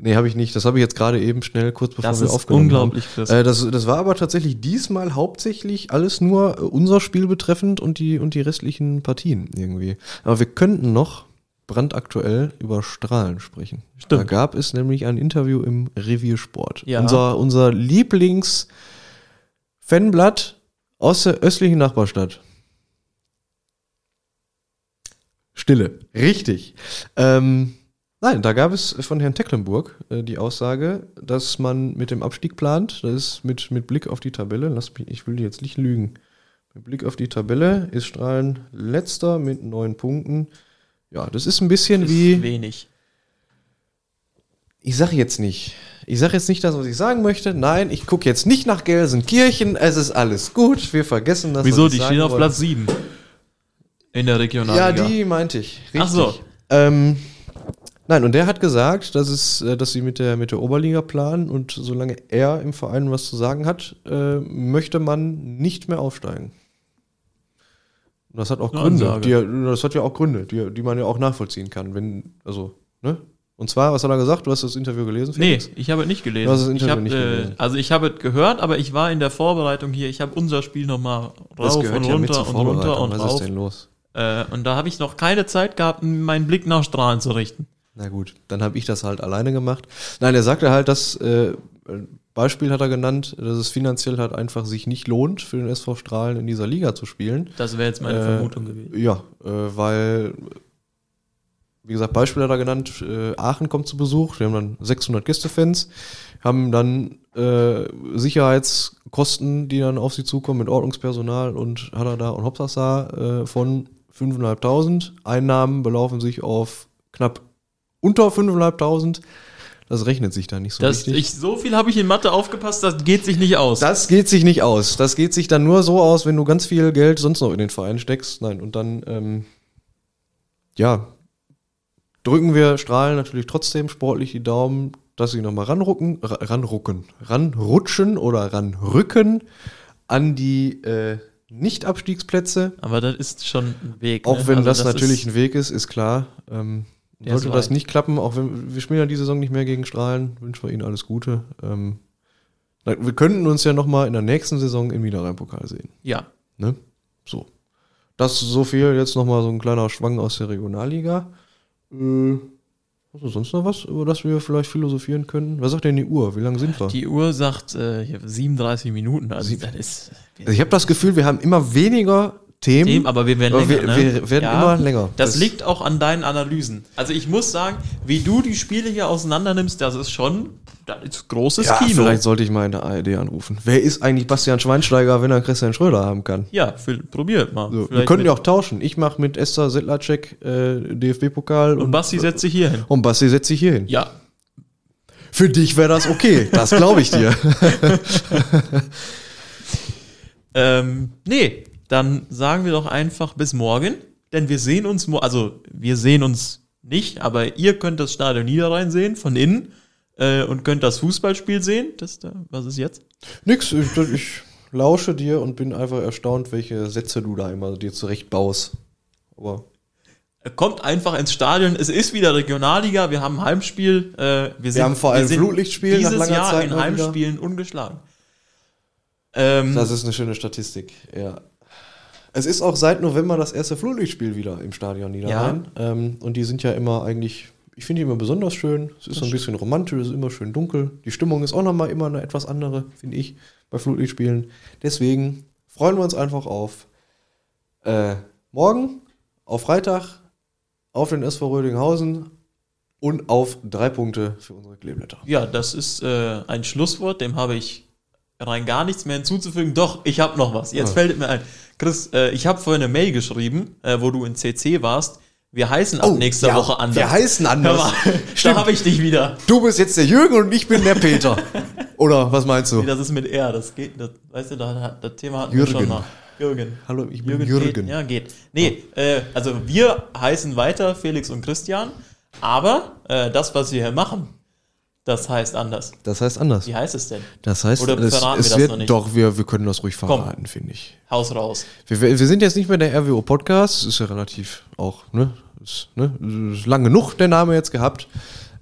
Nee, habe ich nicht. Das habe ich jetzt gerade eben schnell kurz bevor Das wir aufgenommen unglaublich, haben. Äh, das, das war aber tatsächlich diesmal hauptsächlich alles nur äh, unser Spiel betreffend und die, und die restlichen Partien irgendwie. Aber wir könnten noch brandaktuell über Strahlen sprechen. Stimmt. Da gab es nämlich ein Interview im Reviersport. Ja. Unser, unser Lieblings-Fanblatt aus der östlichen Nachbarstadt. Stille. Richtig. Ähm, nein, da gab es von Herrn Tecklenburg äh, die Aussage, dass man mit dem Abstieg plant. Das ist mit, mit Blick auf die Tabelle. Lass mich, ich will jetzt nicht lügen. Mit Blick auf die Tabelle ist Strahlen letzter mit neun Punkten. Ja, das ist ein bisschen wie. Wenig. Ich sage jetzt nicht. Ich sage jetzt nicht das, was ich sagen möchte. Nein, ich gucke jetzt nicht nach Gelsenkirchen. Es ist alles gut. Wir vergessen das. Wieso? was ich Die stehen auf. Platz 7. In der Regionalliga. Ja, die meinte ich. Richtig. Ach so. Ähm, nein, und der hat gesagt, dass, es, äh, dass sie mit der, mit der Oberliga planen und solange er im Verein was zu sagen hat, äh, möchte man nicht mehr aufsteigen. Und das hat auch Eine Gründe. Die, das hat ja auch Gründe, die, die man ja auch nachvollziehen kann. Wenn, also, ne? Und zwar, was hat er gesagt? Du hast das Interview gelesen? Nee, Felix? ich habe es nicht gelesen. Du hast das Interview hab, nicht äh, gelesen. Also ich habe es gehört, aber ich war in der Vorbereitung hier. Ich habe unser Spiel nochmal rauf und ja mit runter zur und runter und Was ist rauf. denn los? Äh, und da habe ich noch keine Zeit gehabt, meinen Blick nach Strahlen zu richten. Na gut, dann habe ich das halt alleine gemacht. Nein, er sagte halt, dass äh, Beispiel hat er genannt, dass es finanziell halt einfach sich nicht lohnt, für den SV Strahlen in dieser Liga zu spielen. Das wäre jetzt meine Äh, Vermutung gewesen. Ja, äh, weil, wie gesagt, Beispiel hat er genannt, äh, Aachen kommt zu Besuch, wir haben dann 600 Gästefans, haben dann äh, Sicherheitskosten, die dann auf sie zukommen mit Ordnungspersonal und Hadada und Hopsasa äh, von 5.500. Einnahmen belaufen sich auf knapp unter 5.500. Das rechnet sich da nicht so Das, richtig. ich, so viel habe ich in Mathe aufgepasst, das geht sich nicht aus. Das geht sich nicht aus. Das geht sich dann nur so aus, wenn du ganz viel Geld sonst noch in den Verein steckst. Nein, und dann, ähm, ja, drücken wir Strahlen natürlich trotzdem sportlich die Daumen, dass sie nochmal ranrucken, ra- ranrucken, ranrutschen oder ranrücken an die äh, Nicht-Abstiegsplätze. aber das ist schon ein Weg. Auch ne? wenn Also das, natürlich ist, ein Weg ist, ist klar. Ähm, Der sollte das nicht klappen, auch wenn wir spielen ja diese Saison nicht mehr gegen Strahlen, wünschen wir ihnen alles Gute. Ähm, wir könnten uns ja nochmal in der nächsten Saison im Niederrhein-Pokal sehen. Ja, Ne? So. Das so viel, jetzt nochmal so ein kleiner Schwang aus der Regionalliga. Äh, hast du sonst noch was, über das wir vielleicht philosophieren können? Was sagt denn die Uhr? Wie lange sind wir? die Uhr sagt äh, hier 37 Minuten. Also das ist also ich habe das Gefühl, wir haben immer weniger Themen, Themen, aber wir werden aber länger. wir, ne? wir werden immer länger. Das, liegt auch an deinen Analysen. Also ich muss sagen, wie du die Spiele hier auseinander nimmst, das ist schon, das ist großes ja, Kino. vielleicht sollte ich mal in der ARD anrufen. Wer ist eigentlich Bastian Schweinsteiger, wenn er Christian Schröder haben kann? Ja, für, probiert mal. So, wir mit- ja auch tauschen. Ich mache mit Esther Sedlacek äh, DFB-Pokal Und Basti setzt sich hier hin. und Basti setzt sich hier hin. Ja, Für dich wäre das okay, das glaube ich dir. Ähm, nee, dann sagen wir doch einfach bis morgen, denn wir sehen uns, also wir sehen uns nicht, aber ihr könnt das Stadion Niederrhein sehen von innen äh, und könnt das Fußballspiel sehen. Das da, was ist jetzt? Nix, ich, ich lausche dir und bin einfach erstaunt, welche Sätze du da immer dir zurechtbaust. Aber Kommt einfach ins Stadion. Es ist wieder Regionalliga. Wir haben ein Heimspiel. Äh, wir, sind, haben vor allem Flutlichtspiel nach dieses langer Jahr Zeit in mal wieder. Heimspielen ungeschlagen. Ähm, das ist eine schöne Statistik, ja. Es ist auch seit November das erste Flutlichtspiel wieder im Stadion Niederrhein. Ähm, und die sind ja immer eigentlich, ich finde die immer besonders schön. Es ist so ein bisschen romantisch, es ist immer schön dunkel. Die Stimmung ist auch nochmal immer eine etwas andere, finde ich, bei Flutlichtspielen. Deswegen freuen wir uns einfach auf äh, morgen, auf Freitag, auf den SV Rödinghausen und auf drei Punkte für unsere Kleeblätter. Ja, das ist äh, ein Schlusswort, dem habe ich rein gar nichts mehr hinzuzufügen. Doch, ich habe noch was. Jetzt Ja. fällt es mir ein. Chris, äh, ich habe vorhin eine Mail geschrieben, äh, wo du in CC warst. Wir heißen ab nächster Oh, ja, Woche anders. Wir heißen anders. mal, da habe ich dich wieder. Du bist jetzt der Jürgen und ich bin der Peter. Oder was meinst du? Nee, Das ist mit R, das geht, das, weißt du, da, das Thema hatten Jürgen. wir schon mal. Jürgen. Hallo, ich bin Jürgen. Jürgen. Geht, ja, geht. Nee, äh, also wir heißen weiter Felix und Christian, aber äh, das, was wir hier machen, das heißt anders. Das heißt anders. Wie heißt es denn? Das heißt, Oder es, verraten es wir das wird noch nicht? doch, wir, wir können das ruhig verraten, finde ich. Haus raus. Wir, wir wir sind jetzt nicht mehr der RWO Podcast, ist ja relativ auch, ne, ist, ne, ist lang genug der Name jetzt gehabt.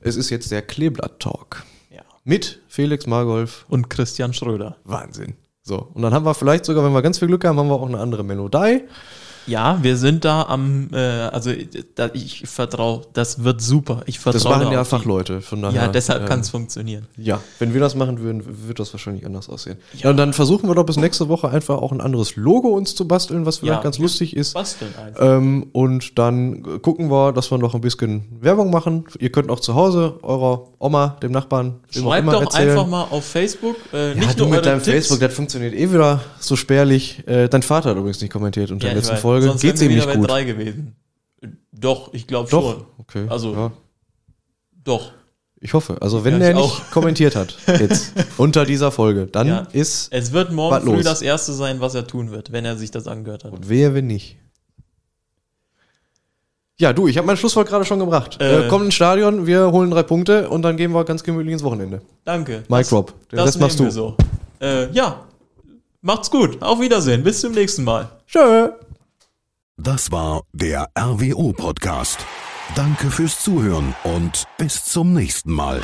Es ist jetzt der Kleeblatt Talk Ja. mit Felix Margolf. Und Christian Schröder. Wahnsinn. So, und dann haben wir vielleicht sogar, wenn wir ganz viel Glück haben, haben wir auch eine andere Melodie. Ja, wir sind da am, äh, also da, ich vertraue, das wird super. Ich vertraue Das machen da ja Fachleute, von daher. Ja, deshalb ähm, kann es funktionieren. Ja, wenn wir das machen würden, wird das wahrscheinlich anders aussehen. Ja. und dann versuchen wir doch bis nächste Woche einfach auch ein anderes Logo uns zu basteln, was vielleicht Ja. ganz lustig ist. Basteln einfach. Ähm, und dann gucken wir, dass wir noch ein bisschen Werbung machen. Ihr könnt auch zu Hause eurer Oma, dem Nachbarn, Schreibt immer doch erzählen. einfach mal auf Facebook, äh, ja, nicht du nur mit deinem Tipps. Facebook, das funktioniert eh wieder so spärlich. Äh, dein Vater hat übrigens nicht kommentiert unter Ja, der letzten weiß, Folge. Sonst Geht's ihm nicht gut? drei gewesen. Äh, Doch, ich glaube schon. okay. Also- ja. Doch. Ich hoffe. Also wenn Ja, der ich nicht auch. kommentiert hat jetzt unter dieser Folge, dann Ja. ist Es wird morgen früh los? das erste sein, was er tun wird, wenn er sich das angehört hat. und wehe, wenn nicht. Ja, du, ich habe mein Schlusswort gerade schon gebracht. Äh, Äh. kommt ins Stadion, wir holen drei Punkte und dann gehen wir ganz gemütlich ins Wochenende. Danke. Mike Rob, den das Rest machst du. so. Äh, ja, macht's gut. Auf Wiedersehen. Bis zum nächsten Mal. Tschö. Das war der RWO Podcast. Danke fürs Zuhören und bis zum nächsten Mal.